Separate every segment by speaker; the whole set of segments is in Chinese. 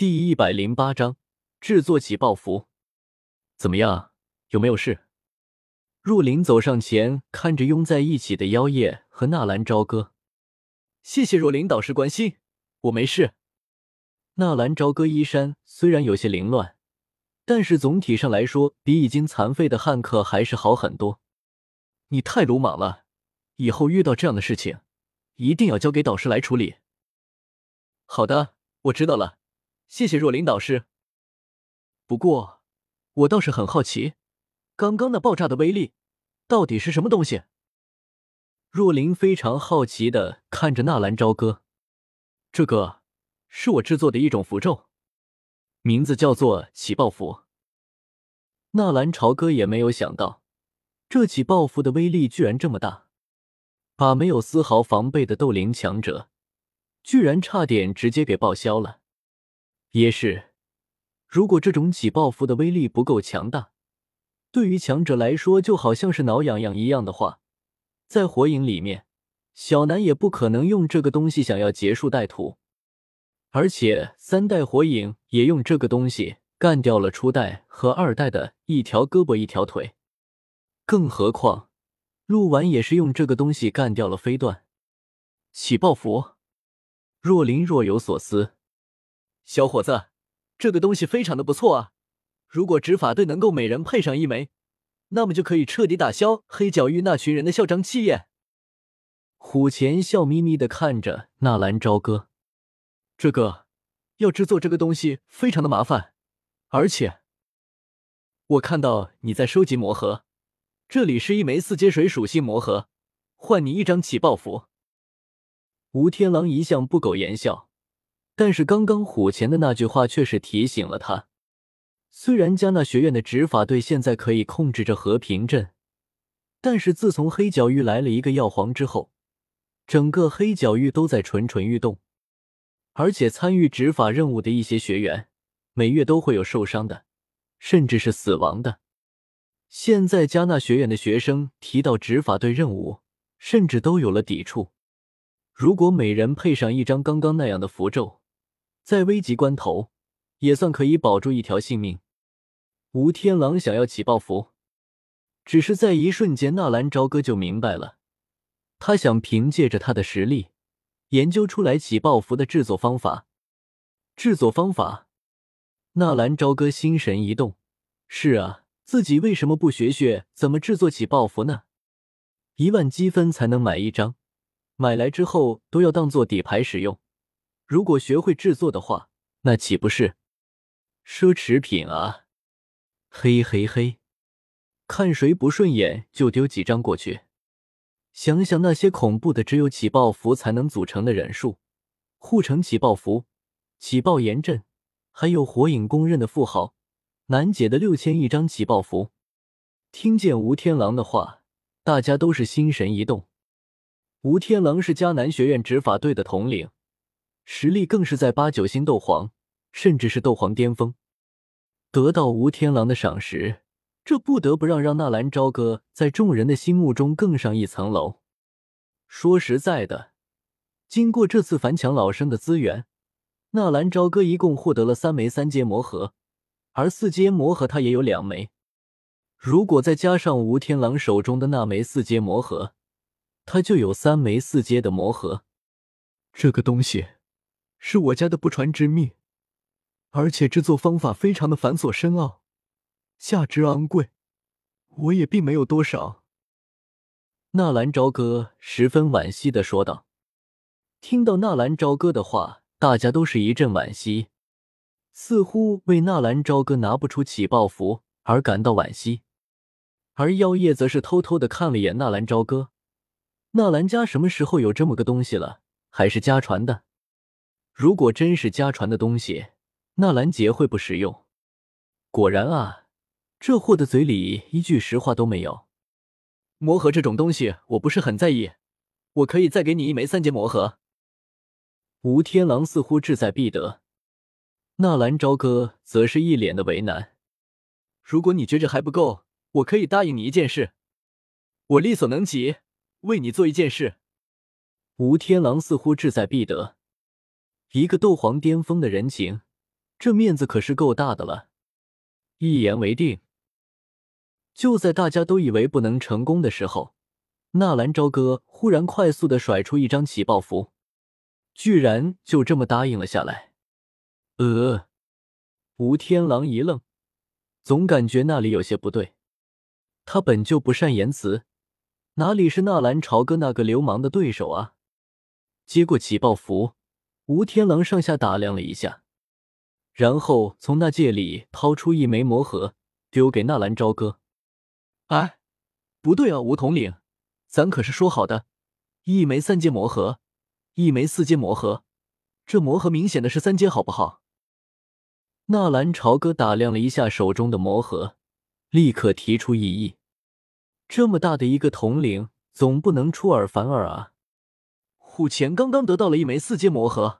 Speaker 1: 第一百零八章制作起爆符。怎么样？有没有事？若琳走上前，看着拥在一起的妖夜和纳兰朝歌，谢谢若琳导师关心，我没事。纳兰朝歌衣衫虽然有些凌乱，但是总体上来说，比已经残废的汉克还是好很多。你太鲁莽了，以后遇到这样的事情，一定要交给导师来处理。好的，我知道了，谢谢若琳导师。不过，我倒是很好奇，刚刚那爆炸的威力到底是什么东西？若琳非常好奇的看着纳兰朝歌，这个是我制作的一种符咒，名字叫做起爆符。纳兰朝歌也没有想到，这起爆符的威力居然这么大，把没有丝毫防备的斗灵强者。居然差点直接给报销了。也是，如果这种起爆符的威力不够强大，对于强者来说就好像是挠痒痒一样的话，在火影里面，小南也不可能用这个东西想要结束带土。而且三代火影也用这个东西干掉了初代和二代的一条胳膊一条腿，更何况鹿丸也是用这个东西干掉了飞段。起爆符。若琳若有所思，小伙子，这个东西非常的不错啊！如果执法队能够每人配上一枚，那么就可以彻底打消黑角域那群人的嚣张气焰。虎钳笑眯眯的看着纳兰朝歌，这个要制作这个东西非常的麻烦，而且我看到你在收集魔盒，这里是一枚四阶水属性魔盒，换你一张起爆符。吴天狼一向不苟言笑，但是刚刚虎钳的那句话却是提醒了他。虽然加纳学院的执法队现在可以控制着和平镇，但是自从黑角域来了一个药皇之后，整个黑角域都在蠢蠢欲动。而且参与执法任务的一些学员，每月都会有受伤的，甚至是死亡的。现在加纳学院的学生提到执法队任务，甚至都有了抵触。如果每人配上一张刚刚那样的符咒，在危急关头也算可以保住一条性命。吴天狼想要起爆符，只是在一瞬间，纳兰朝歌就明白了，他想凭借着他的实力研究出来起爆符的制作方法。制作方法，纳兰朝歌心神一动。是啊，自己为什么不学学怎么制作起爆符呢？一万积分才能买一张。买来之后都要当做底牌使用，如果学会制作的话，那岂不是奢侈品啊？嘿嘿嘿，看谁不顺眼就丢几张过去。想想那些恐怖的只有起爆符才能组成的忍术，护城起爆符、起爆炎阵，还有火影公认的富豪难解的六千一张起爆符。听见吴天狼的话，大家都是心神一动。吴天狼是迦南学院执法队的统领，实力更是在八九星斗皇，甚至是斗皇巅峰。得到吴天狼的赏识，这不得不让让纳兰朝歌在众人的心目中更上一层楼。说实在的，经过这次凡强老生的资源，纳兰朝歌一共获得了三枚三阶魔核，而四阶魔核他也有两枚。如果再加上吴天狼手中的那枚四阶魔核，他就有三枚四阶的魔核，这个东西是我家的不传之秘，而且制作方法非常的繁琐深奥，价值昂贵，我也并没有多少。纳兰朝歌十分惋惜的说道。听到纳兰朝歌的话，大家都是一阵惋惜，似乎为纳兰朝歌拿不出起爆符而感到惋惜，而妖夜则是偷偷的看了一眼纳兰朝歌。纳兰家什么时候有这么个东西了？还是家传的？如果真是家传的东西，纳兰杰会不实用？果然啊，这货的嘴里一句实话都没有。魔盒这种东西，我不是很在意，我可以再给你一枚三阶魔盒。吴天狼似乎志在必得，纳兰朝歌则是一脸的为难。如果你觉着还不够，我可以答应你一件事，我力所能及。为你做一件事，吴天狼似乎志在必得。一个斗皇巅峰的人情，这面子可是够大的了。一言为定。就在大家都以为不能成功的时候，纳兰朝歌忽然快速的甩出一张起爆符，居然就这么答应了下来。呃，吴天狼一愣，总感觉那里有些不对。他本就不善言辞，哪里是纳兰朝歌那个流氓的对手啊？接过起爆符，吴天狼上下打量了一下，然后从那戒里掏出一枚魔盒，丢给纳兰朝歌。哎，不对啊，吴统领，咱可是说好的，一枚三阶魔盒，一枚四阶魔盒，这魔盒明显的是三阶，好不好？纳兰朝歌打量了一下手中的魔盒，立刻提出异议。这么大的一个统领，总不能出尔反尔啊！虎钳刚刚得到了一枚四阶魔盒。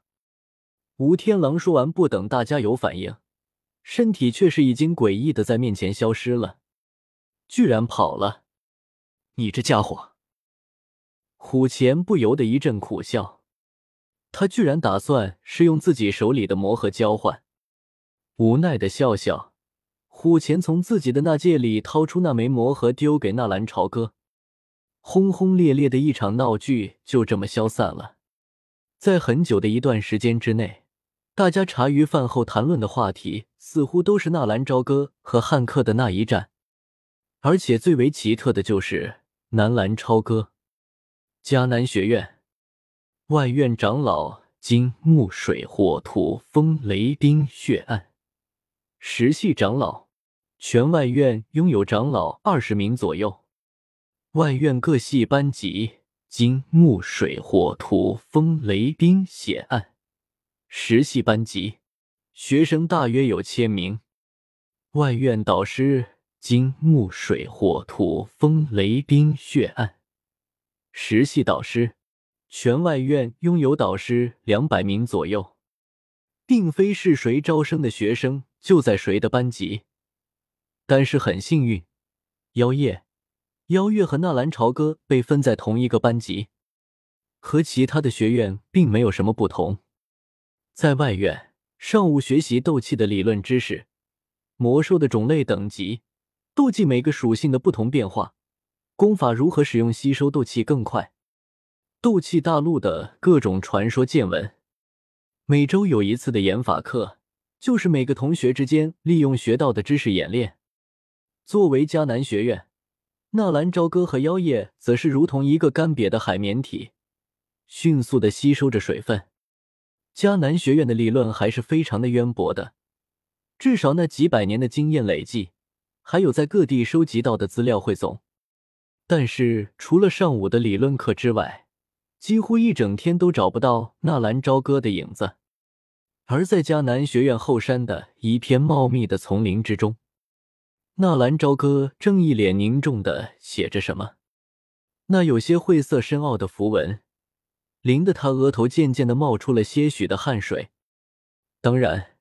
Speaker 1: 吴天狼说完，不等大家有反应，身体却是已经诡异的在面前消失了。居然跑了！你这家伙！虎钳不由得一阵苦笑。他居然打算是用自己手里的魔盒交换。无奈的笑笑，虎钳从自己的那戒里掏出那枚魔盒，丢给纳兰朝歌。轰轰烈烈的一场闹剧就这么消散了。在很久的一段时间之内，大家茶余饭后谈论的话题似乎都是纳兰朝歌和汉克的那一战。而且最为奇特的就是南兰超哥，迦南学院外院长老金木水火土风雷冰血暗，十系长老，全外院拥有长老二十名左右。外院各系班级金木水火土风雷冰血暗，十系班级学生大约有千名。外院导师。金木水火土风雷冰血暗，十系导师，全外院拥有导师两百名左右，并非是谁招生的学生就在谁的班级。但是很幸运，妖夜、妖月和纳兰朝歌被分在同一个班级，和其他的学院并没有什么不同。在外院，上午学习斗气的理论知识，魔兽的种类等级。斗技每个属性的不同变化，功法如何使用，吸收斗气更快。斗气大陆的各种传说见闻。每周有一次的演法课，就是每个同学之间利用学到的知识演练。作为迦南学院，纳兰朝歌和妖夜则是如同一个干瘪的海绵体，迅速的吸收着水分。迦南学院的理论还是非常的渊博的，至少那几百年的经验累计。还有在各地收集到的资料汇总，但是除了上午的理论课之外，几乎一整天都找不到纳兰朝歌的影子。而在迦南学院后山的一片茂密的丛林之中，纳兰朝歌正一脸凝重的写着什么，那有些晦涩深奥的符文，淋得他额头渐渐的冒出了些许的汗水。当然，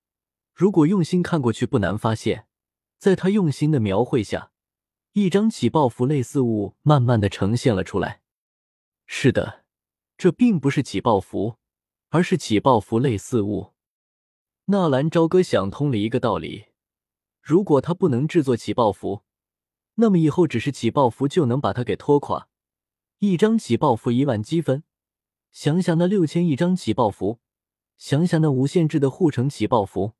Speaker 1: 如果用心看过去，不难发现。在他用心的描绘下，一张起爆符类似物慢慢的呈现了出来。是的，这并不是起爆符，而是起爆符类似物。纳兰朝歌想通了一个道理：如果他不能制作起爆符，那么以后只是起爆符就能把他给拖垮。一张起爆符一万积分，想想那六千一张起爆符，想想那无限制的护城起爆符。